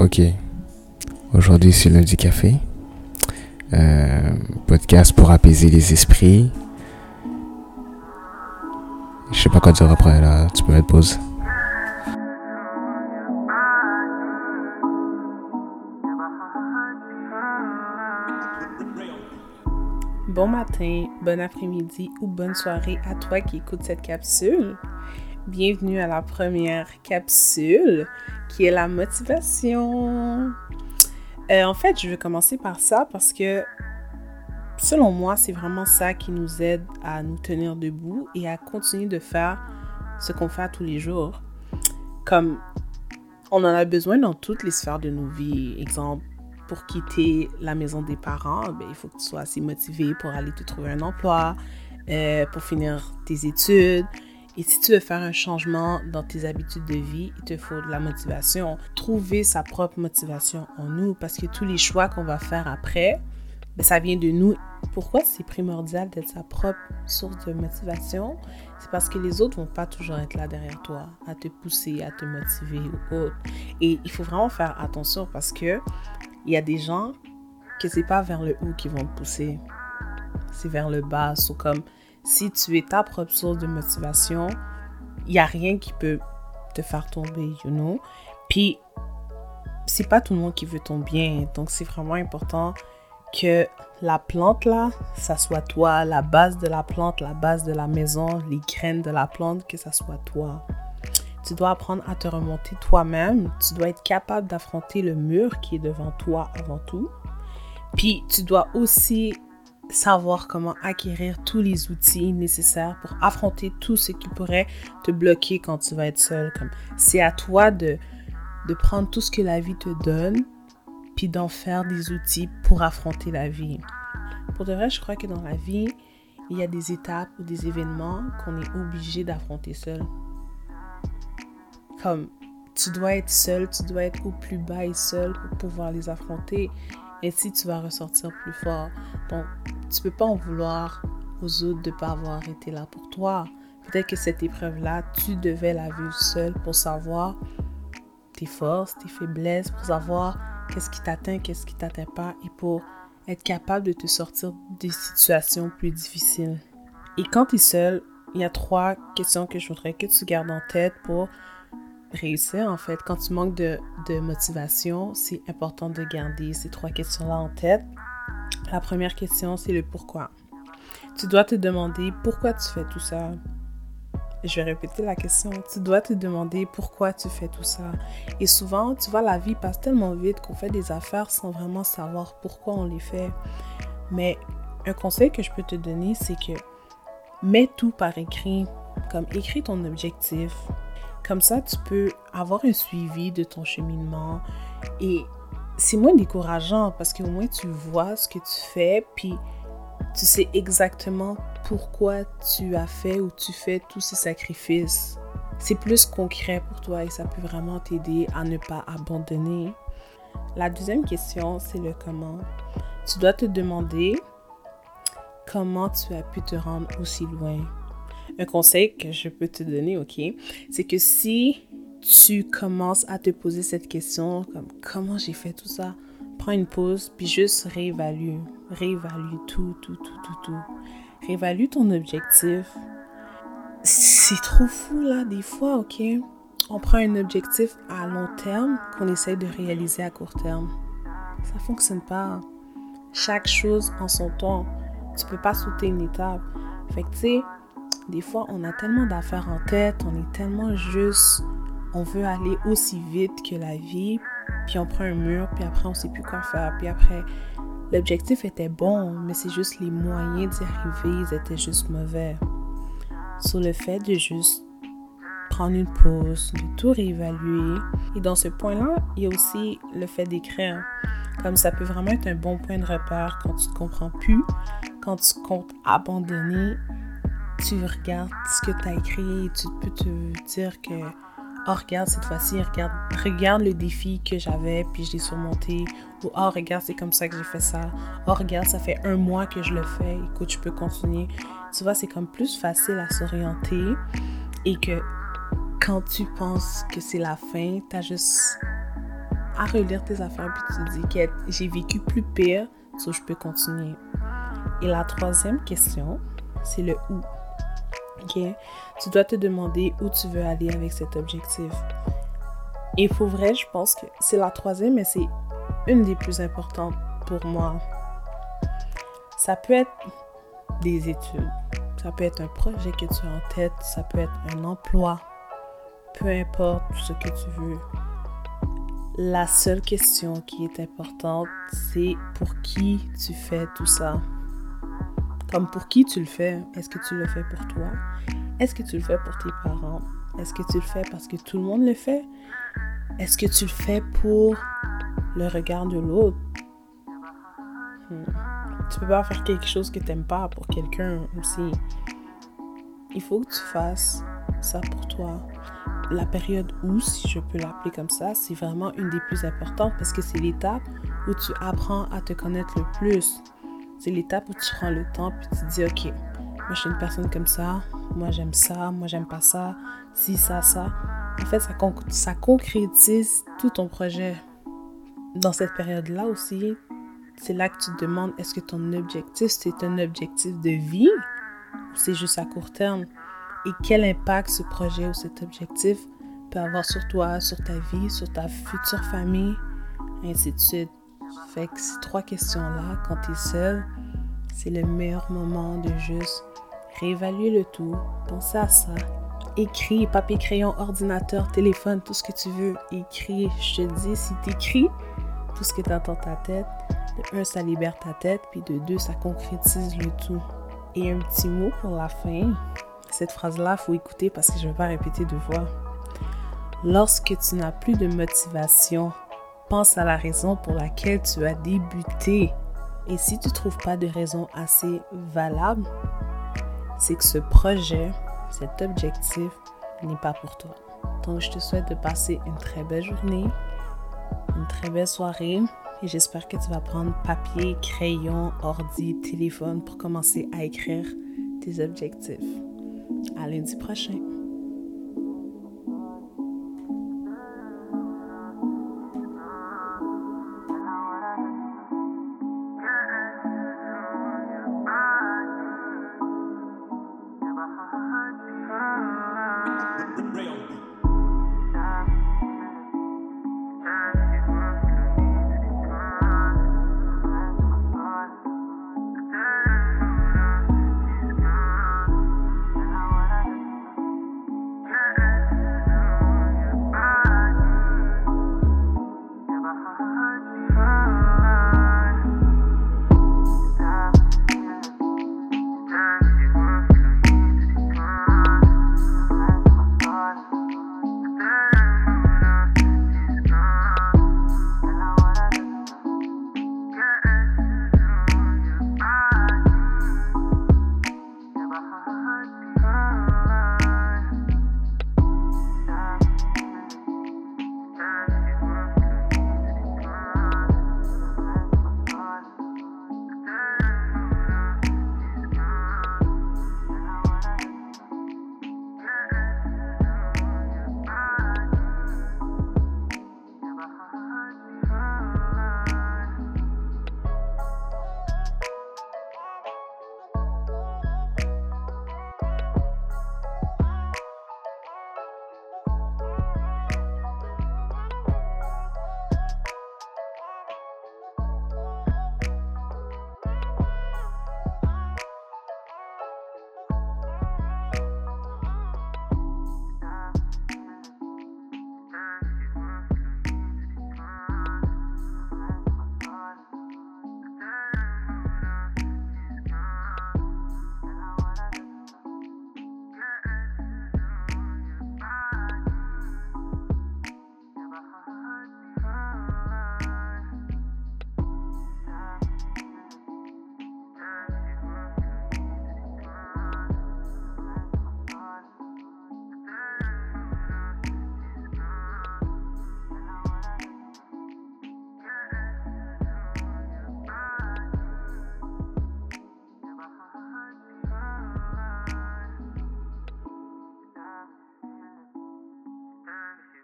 Ok. Aujourd'hui, c'est lundi café. Euh, podcast pour apaiser les esprits. Je sais pas quoi dire après là. Tu peux mettre pause. Bon matin, bon après-midi ou bonne soirée à toi qui écoute cette capsule. Bienvenue à la première capsule qui est la motivation. Euh, en fait, je vais commencer par ça parce que selon moi, c'est vraiment ça qui nous aide à nous tenir debout et à continuer de faire ce qu'on fait tous les jours. Comme on en a besoin dans toutes les sphères de nos vies. Exemple, pour quitter la maison des parents, ben, il faut que tu sois assez motivé pour aller te trouver un emploi, euh, pour finir tes études. Et si tu veux faire un changement dans tes habitudes de vie, il te faut de la motivation. Trouver sa propre motivation en nous parce que tous les choix qu'on va faire après, ben, ça vient de nous. Pourquoi c'est primordial d'être sa propre source de motivation? C'est parce que les autres vont pas toujours être là derrière toi, à te pousser, à te motiver ou autre. Et il faut vraiment faire attention parce que il y a des gens que c'est pas vers le haut qui vont te pousser, c'est vers le bas. So, comme si tu es ta propre source de motivation, il n'y a rien qui peut te faire tomber, you know. Puis, c'est pas tout le monde qui veut ton bien. Donc, c'est vraiment important que la plante là, ça soit toi, la base de la plante, la base de la maison, les graines de la plante, que ça soit toi. Tu dois apprendre à te remonter toi-même. Tu dois être capable d'affronter le mur qui est devant toi avant tout. Puis tu dois aussi savoir comment acquérir tous les outils nécessaires pour affronter tout ce qui pourrait te bloquer quand tu vas être seul. C'est à toi de, de prendre tout ce que la vie te donne, puis d'en faire des outils pour affronter la vie. Pour de vrai, je crois que dans la vie, il y a des étapes ou des événements qu'on est obligé d'affronter seul. Comme tu dois être seul, tu dois être au plus bas et seul pour pouvoir les affronter. Ainsi, tu vas ressortir plus fort. Donc, tu peux pas en vouloir aux autres de pas avoir été là pour toi. Peut-être que cette épreuve-là, tu devais la vivre seul pour savoir tes forces, tes faiblesses, pour savoir qu'est-ce qui t'atteint, qu'est-ce qui t'atteint pas, et pour être capable de te sortir des situations plus difficiles. Et quand tu es seul, il y a trois questions que je voudrais que tu gardes en tête pour réussir, en fait, quand tu manques de, motivation, c'est important de garder ces trois questions-là en tête. La première question, c'est le pourquoi. Tu dois te demander pourquoi tu fais tout ça. Je vais répéter la question. Tu dois te demander pourquoi tu fais tout ça. Et souvent, tu vois, la vie passe tellement vite qu'on fait des affaires sans vraiment savoir pourquoi on les fait. Mais un conseil que je peux te donner, c'est que mets tout par écrit. Comme écris ton objectif, comme ça, tu peux avoir un suivi de ton cheminement et c'est moins décourageant parce qu'au moins tu vois ce que tu fais, puis tu sais exactement pourquoi tu as fait ou tu fais tous ces sacrifices. C'est plus concret pour toi et ça peut vraiment t'aider à ne pas abandonner. La deuxième question, c'est le comment. Tu dois te demander comment tu as pu te rendre aussi loin un conseil que je peux te donner, ok, c'est que si tu commences à te poser cette question, comme comment j'ai fait tout ça, prends une pause, puis juste réévalue, réévalue tout, tout, tout, tout, tout. Réévalue ton objectif. C'est trop fou là, des fois, ok? On prend un objectif à long terme qu'on essaye de réaliser à court terme. Ça fonctionne pas. Chaque chose en son temps. Tu peux pas sauter une étape. Fait que tu sais, des fois, on a tellement d'affaires en tête, on est tellement juste, on veut aller aussi vite que la vie, puis on prend un mur, puis après on sait plus quoi faire, puis après l'objectif était bon, mais c'est juste les moyens d'y arriver, ils étaient juste mauvais. Sur le fait de juste prendre une pause, de tout réévaluer. Et dans ce point-là, il y a aussi le fait d'écrire. Comme ça peut vraiment être un bon point de repère quand tu ne comprends plus, quand tu comptes abandonner tu regardes ce que tu as écrit et tu peux te dire que oh regarde cette fois-ci, regarde, regarde le défi que j'avais puis je l'ai surmonté ou oh regarde c'est comme ça que j'ai fait ça, oh regarde ça fait un mois que je le fais, écoute je peux continuer. Tu vois c'est comme plus facile à s'orienter et que quand tu penses que c'est la fin, tu as juste à relire tes affaires puis tu te dis que j'ai vécu plus pire, so je peux continuer. Et la troisième question, c'est le où? Ok? Tu dois te demander où tu veux aller avec cet objectif. Et pour vrai, je pense que c'est la troisième, mais c'est une des plus importantes pour moi. Ça peut être des études, ça peut être un projet que tu as en tête, ça peut être un emploi, peu importe ce que tu veux. La seule question qui est importante, c'est pour qui tu fais tout ça. Comme pour qui tu le fais. Est-ce que tu le fais pour toi? Est-ce que tu le fais pour tes parents? Est-ce que tu le fais parce que tout le monde le fait? Est-ce que tu le fais pour le regard de l'autre? Hmm. Tu peux pas faire quelque chose que tu n'aimes pas pour quelqu'un aussi. Il faut que tu fasses ça pour toi. La période où, si je peux l'appeler comme ça, c'est vraiment une des plus importantes parce que c'est l'étape où tu apprends à te connaître le plus. C'est l'étape où tu prends le temps puis tu te dis, OK, moi je suis une personne comme ça, moi j'aime ça, moi j'aime pas ça, si, ça, ça. En fait, ça, ça concrétise tout ton projet. Dans cette période-là aussi, c'est là que tu te demandes, est-ce que ton objectif, c'est un objectif de vie ou c'est juste à court terme? Et quel impact ce projet ou cet objectif peut avoir sur toi, sur ta vie, sur ta future famille, ainsi de suite. Fait que ces trois questions-là, quand tu es seul, c'est le meilleur moment de juste réévaluer le tout, penser à ça. Écris, papier, crayon, ordinateur, téléphone, tout ce que tu veux. Écris. Je te dis, si tu écris tout ce que tu as dans ta tête, de un, ça libère ta tête, puis de deux, ça concrétise le tout. Et un petit mot pour la fin. Cette phrase-là, faut écouter parce que je ne vais pas répéter deux fois. Lorsque tu n'as plus de motivation pense à la raison pour laquelle tu as débuté. Et si tu ne trouves pas de raison assez valable, c'est que ce projet, cet objectif n'est pas pour toi. Donc, je te souhaite de passer une très belle journée, une très belle soirée. Et j'espère que tu vas prendre papier, crayon, ordi, téléphone pour commencer à écrire tes objectifs. À lundi prochain.